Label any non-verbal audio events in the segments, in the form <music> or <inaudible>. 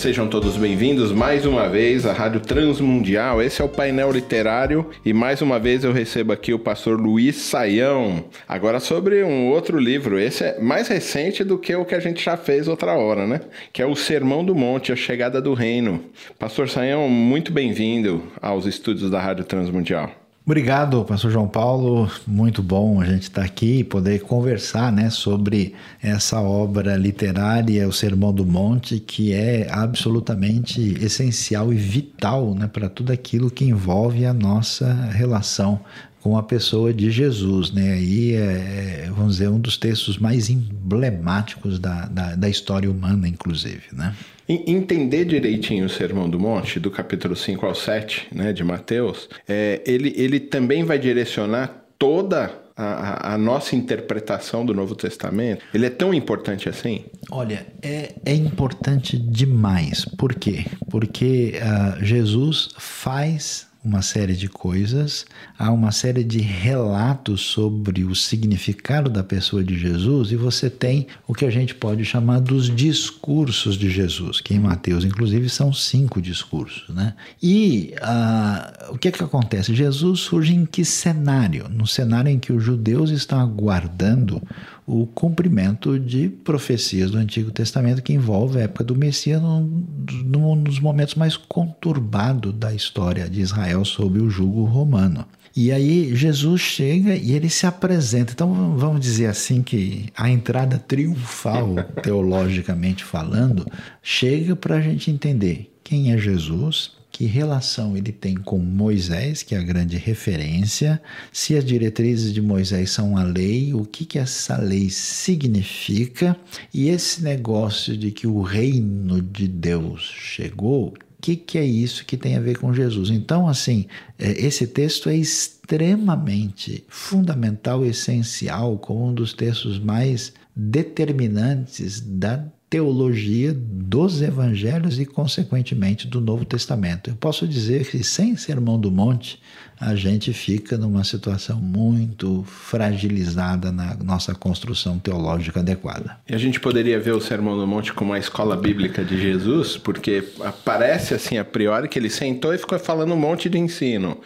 Sejam todos bem-vindos mais uma vez à Rádio Transmundial. Esse é o painel literário e mais uma vez eu recebo aqui o pastor Luiz Saião. Agora sobre um outro livro. Esse é mais recente do que o que a gente já fez outra hora, né? Que é o Sermão do Monte, a Chegada do Reino. Pastor Saião, muito bem-vindo aos estúdios da Rádio Transmundial. Obrigado, pastor João Paulo. Muito bom a gente estar aqui e poder conversar né, sobre essa obra literária, o Sermão do Monte, que é absolutamente essencial e vital né, para tudo aquilo que envolve a nossa relação com a pessoa de Jesus, né? Aí é, é vamos dizer, um dos textos mais emblemáticos da, da, da história humana, inclusive, né? Entender direitinho o Sermão do Monte, do capítulo 5 ao 7, né, de Mateus, é, ele, ele também vai direcionar toda a, a, nossa interpretação do Novo Testamento? Ele é tão importante assim? Olha, é, é importante demais. Por quê? Porque uh, Jesus faz uma série de coisas, há uma série de relatos sobre o significado da pessoa de Jesus e você tem o que a gente pode chamar dos discursos de Jesus, que em Mateus, inclusive, são cinco discursos. Né? E ah, o que, é que acontece? Jesus surge em que cenário? No cenário em que os judeus estão aguardando o cumprimento de profecias do Antigo Testamento que envolve a época do Messias, num, num dos momentos mais conturbados da história de Israel sob o jugo romano. E aí Jesus chega e ele se apresenta. Então vamos dizer assim que a entrada triunfal, <laughs> teologicamente falando, chega para a gente entender quem é Jesus, que relação ele tem com Moisés, que é a grande referência, se as diretrizes de Moisés são a lei, o que, que essa lei significa, e esse negócio de que o reino de Deus chegou, o que, que é isso que tem a ver com Jesus? Então, assim, é, esse texto é extremamente fundamental, essencial, como um dos textos mais determinantes da teologia dos evangelhos e, consequentemente, do Novo Testamento. Eu posso dizer que, sem Sermão do Monte, a gente fica numa situação muito fragilizada na nossa construção teológica adequada. E a gente poderia ver o Sermão do Monte como a escola bíblica de Jesus, porque parece assim a priori que ele sentou e ficou falando um monte de ensino.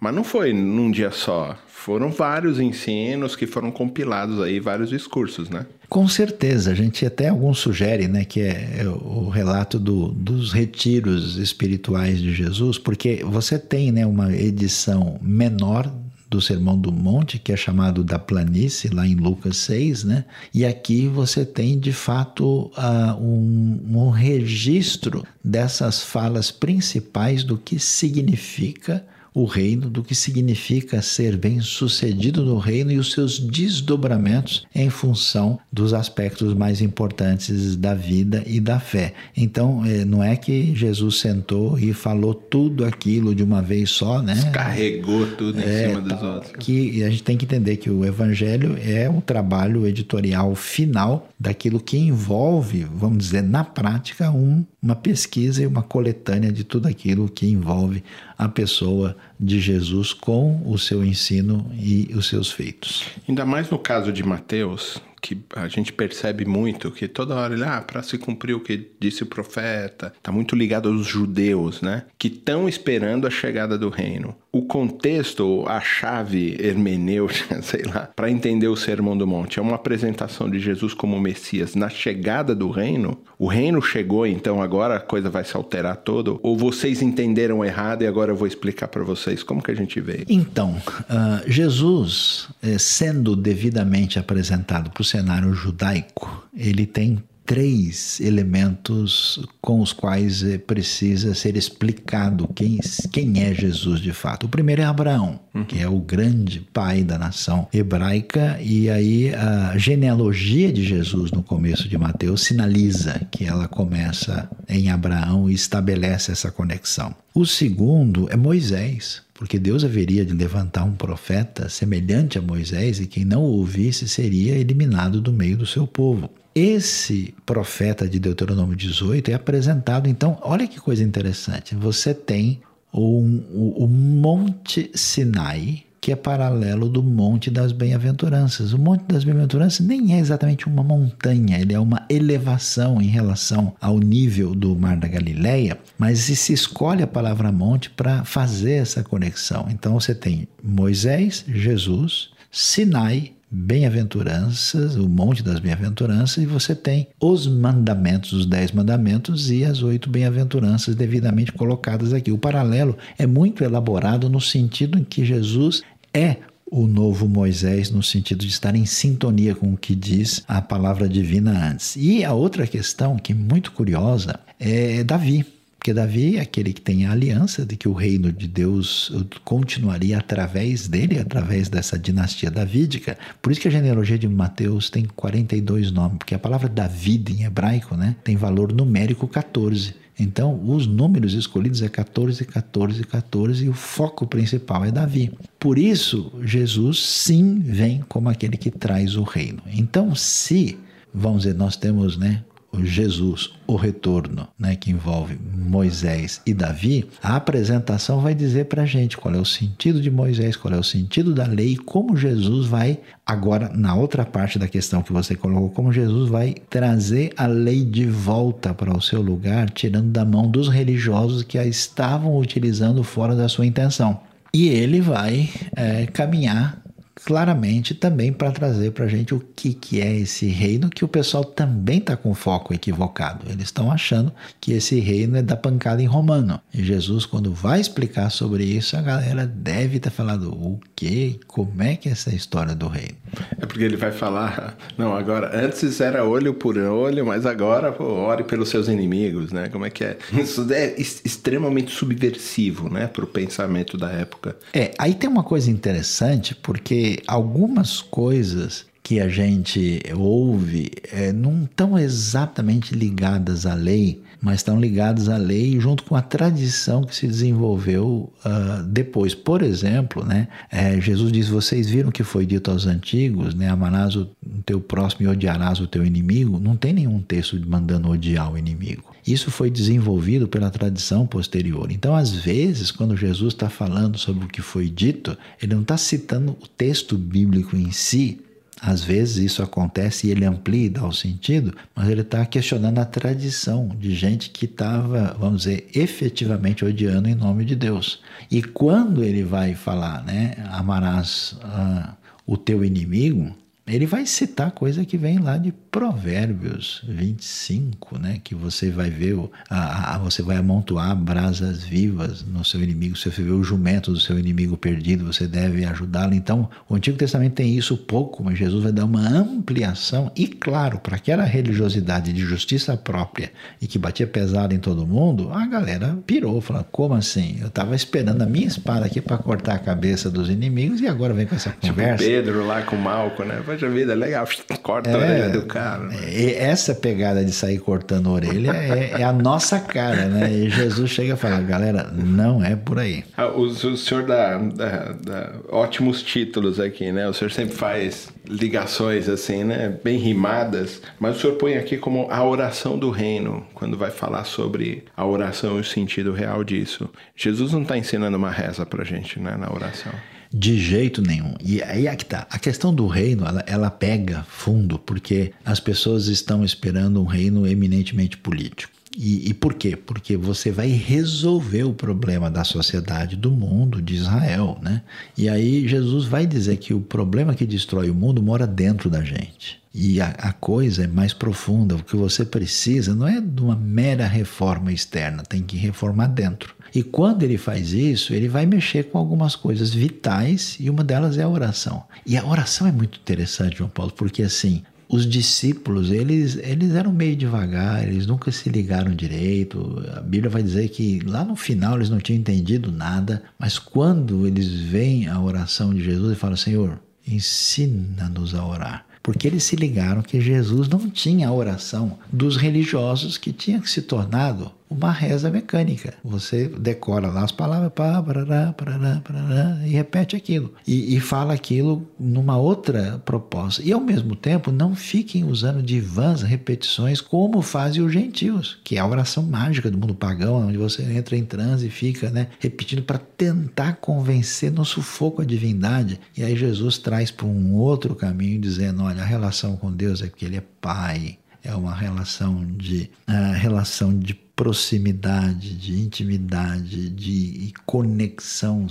Mas não foi num dia só. Foram vários ensinos que foram compilados aí, vários discursos, né? Com certeza, a gente até alguns sugere, né, que é, é o relato do, dos retiros espirituais de Jesus, porque você tem, né, uma edição menor do Sermão do Monte, que é chamado da planície, lá em Lucas 6, né? E aqui você tem, de fato, uh, um, um registro dessas falas principais do que significa o reino, do que significa ser bem-sucedido no reino e os seus desdobramentos em função dos aspectos mais importantes da vida e da fé. Então, eh, não é que Jesus sentou e falou tudo aquilo de uma vez só, né? Descarregou tudo em é, cima dos outros. Que a gente tem que entender que o evangelho é o trabalho editorial final daquilo que envolve, vamos dizer, na prática, um, uma pesquisa e uma coletânea de tudo aquilo que envolve a pessoa de Jesus com o seu ensino e os seus feitos. Ainda mais no caso de Mateus, que a gente percebe muito que toda hora ele, ah, para se cumprir o que disse o profeta, tá muito ligado aos judeus, né? Que estão esperando a chegada do reino. O contexto, a chave hermenêutica, <laughs> sei lá, para entender o Sermão do Monte é uma apresentação de Jesus como Messias na chegada do reino. O reino chegou, então agora a coisa vai se alterar toda? Ou vocês entenderam errado e agora eu vou explicar para vocês como que a gente vê? Então, uh, Jesus, eh, sendo devidamente apresentado para cenário judaico, ele tem três elementos com os quais eh, precisa ser explicado quem, quem é Jesus de fato. O primeiro é Abraão, uhum. que é o grande pai da nação hebraica, e aí a genealogia de Jesus no começo de Mateus sinaliza que ela começa em Abraão e estabelece essa conexão. O segundo é Moisés, porque Deus haveria de levantar um profeta semelhante a Moisés e quem não o ouvisse seria eliminado do meio do seu povo. Esse profeta de Deuteronômio 18 é apresentado, então, olha que coisa interessante. Você tem um, o, o Monte Sinai, que é paralelo do Monte das Bem-aventuranças. O Monte das Bem-aventuranças nem é exatamente uma montanha, ele é uma elevação em relação ao nível do Mar da Galileia, mas se escolhe a palavra monte para fazer essa conexão. Então você tem Moisés, Jesus, Sinai bem-aventuranças, o monte das bem-aventuranças, e você tem os mandamentos, os dez mandamentos e as oito bem-aventuranças devidamente colocadas aqui. O paralelo é muito elaborado no sentido em que Jesus é o novo Moisés, no sentido de estar em sintonia com o que diz a palavra divina antes. E a outra questão, que é muito curiosa, é Davi. Porque Davi é aquele que tem a aliança de que o reino de Deus continuaria através dele, através dessa dinastia davídica. Por isso que a genealogia de Mateus tem 42 nomes, porque a palavra David em hebraico né, tem valor numérico 14. Então, os números escolhidos é 14, 14, 14 e o foco principal é Davi. Por isso, Jesus sim vem como aquele que traz o reino. Então, se, vamos dizer, nós temos né, Jesus, o retorno, né, que envolve Moisés e Davi, a apresentação vai dizer para a gente qual é o sentido de Moisés, qual é o sentido da lei, como Jesus vai, agora na outra parte da questão que você colocou, como Jesus vai trazer a lei de volta para o seu lugar, tirando da mão dos religiosos que a estavam utilizando fora da sua intenção. E ele vai é, caminhar claramente também para trazer para a gente o que, que é esse reino, que o pessoal também está com foco equivocado. Eles estão achando que esse reino é da pancada em romano. E Jesus, quando vai explicar sobre isso, a galera deve estar tá falando o que, como é que é essa história do reino. É porque ele vai falar, <laughs> não, agora, antes era olho por olho, mas agora pô, ore pelos seus inimigos, né? Como é que é? Isso é extremamente subversivo, né, para o pensamento da época. É, aí tem uma coisa interessante, porque algumas coisas que a gente ouve é, não estão exatamente ligadas à lei, mas estão ligadas à lei junto com a tradição que se desenvolveu uh, depois. Por exemplo, né, é, Jesus diz: Vocês viram que foi dito aos antigos, né, amarás o teu próximo e odiarás o teu inimigo. Não tem nenhum texto mandando odiar o inimigo. Isso foi desenvolvido pela tradição posterior. Então, às vezes, quando Jesus está falando sobre o que foi dito, ele não está citando o texto bíblico em si, às vezes isso acontece e ele amplia e dá o sentido, mas ele está questionando a tradição de gente que estava, vamos dizer, efetivamente odiando em nome de Deus. E quando ele vai falar, né, amarás uh, o teu inimigo, ele vai citar coisa que vem lá de Provérbios 25, né? Que você vai ver, a, a, você vai amontoar brasas vivas no seu inimigo. Se você vê o jumento do seu inimigo perdido, você deve ajudá-lo. Então, o Antigo Testamento tem isso pouco, mas Jesus vai dar uma ampliação. E, claro, para aquela religiosidade de justiça própria e que batia pesado em todo mundo, a galera pirou, falando: como assim? Eu estava esperando a minha espada aqui para cortar a cabeça dos inimigos e agora vem com essa tipo conversa. Tipo Pedro lá com Malco, né? Poxa vida, legal, <laughs> corta é, a orelha do cara. É, essa pegada de sair cortando a orelha é, é, a nossa cara, né? E Jesus chega e fala, galera, não é por aí. Ah, o, o senhor dá, dá, dá, ótimos títulos aqui, né? O senhor sempre faz ligações assim, né? Bem rimadas, mas o senhor põe aqui como a oração do reino, quando vai falar sobre a oração e o sentido real disso. Jesus não está ensinando uma reza pra gente, né? Na oração. De jeito nenhum. E aí é que tá. A questão do reino, ela, ela pega fundo, porque as pessoas estão esperando um reino eminentemente político. E, e, por quê? Porque você vai resolver o problema da sociedade, do mundo, de Israel, né? E aí Jesus vai dizer que o problema que destrói o mundo mora dentro da gente. E a, a coisa é mais profunda. O que você precisa não é de uma mera reforma externa, tem que reformar dentro. E quando ele faz isso, ele vai mexer com algumas coisas vitais e uma delas é a oração. E a oração é muito interessante, João Paulo, porque assim, os discípulos, eles, eles eram meio devagar, eles nunca se ligaram direito. A Bíblia vai dizer que lá no final eles não tinham entendido nada, mas quando eles veem a oração de Jesus e falam: Senhor, ensina-nos a orar porque eles se ligaram que Jesus não tinha a oração dos religiosos que tinha se tornado uma reza mecânica. Você decora lá as palavras, pá, parará, parará, parará, e repete aquilo. E, e fala aquilo numa outra proposta. E ao mesmo tempo, não fiquem usando de vãs repetições como fazem os gentios, que é a oração mágica do mundo pagão, onde você entra em transe e fica né, repetindo para tentar convencer no sufoco a divindade. E aí Jesus traz para um outro caminho, dizendo: olha, a relação com Deus é que Ele é Pai. É uma relação de, uh, relação de proximidade, de intimidade, de conexão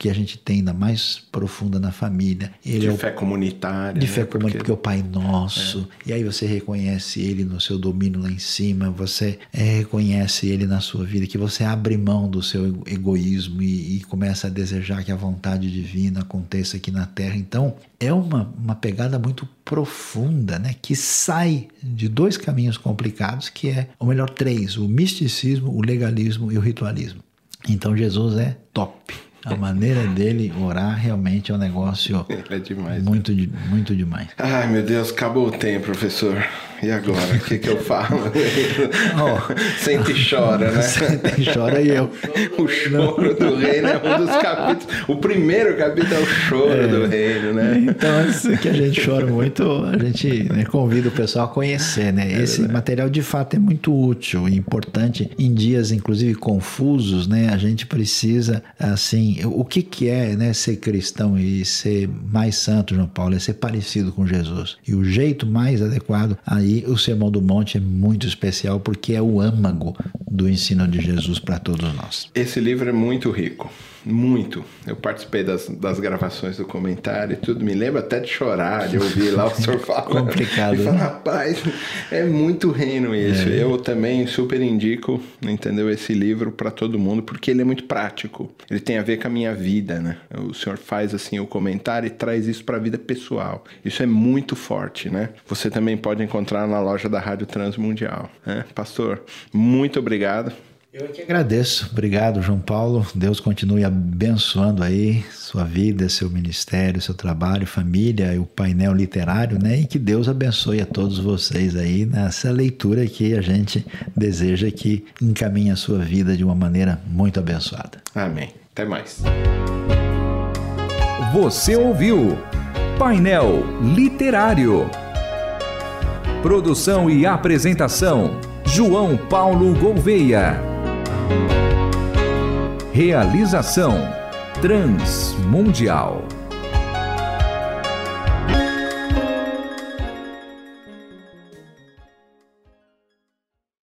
que a gente tem ainda mais profunda na família. Ele de é o, fé comunitária. De né? fé comunitária, porque... porque é o Pai Nosso. É. E aí você reconhece Ele no seu domínio lá em cima, você é, reconhece Ele na sua vida, que você abre mão do seu egoísmo e, e começa a desejar que a vontade divina aconteça aqui na Terra. Então, é uma, uma pegada muito profunda, né? Que sai de dois caminhos complicados, que é, ou melhor, três: o misticismo, o legalismo e o ritualismo. Então Jesus é top. A maneira dele orar realmente é um negócio <laughs> é demais, muito, né? muito demais. Ai, meu Deus, acabou o tempo, professor. E agora? O que, que eu falo? <laughs> Oh, Sente e chora, né? Sente e chora e eu. <laughs> O choro do reino é um dos capítulos. O primeiro capítulo é o choro é, do reino, né? Então, isso que a gente chora muito, a gente né, convida o pessoal a conhecer, né? É Esse material de fato é muito útil e importante em dias, inclusive, confusos, né? A gente precisa, assim, o que, que é né, ser cristão e ser mais santo, João Paulo? É ser parecido com Jesus. E o jeito mais adequado aí o Sermão do Monte é muito especial porque é o âmago do ensino de Jesus para todos nós. Esse livro é muito rico. Muito. Eu participei das, das gravações do comentário e tudo. Me lembro até de chorar, de ouvir lá o <laughs> senhor falando. Complicado. Falar, rapaz, é muito reino isso. É. Eu também super indico, entendeu? Esse livro para todo mundo, porque ele é muito prático. Ele tem a ver com a minha vida, né? O senhor faz assim o comentário e traz isso para a vida pessoal. Isso é muito forte, né? Você também pode encontrar na loja da Rádio Transmundial. Né? Pastor, muito obrigado. Eu que agradeço. Obrigado, João Paulo. Deus continue abençoando aí sua vida, seu ministério, seu trabalho, família e o painel literário, né? E que Deus abençoe a todos vocês aí nessa leitura que a gente deseja que encaminhe a sua vida de uma maneira muito abençoada. Amém. Até mais. Você ouviu Painel Literário. Produção e apresentação: João Paulo Gouveia. Realização Transmundial.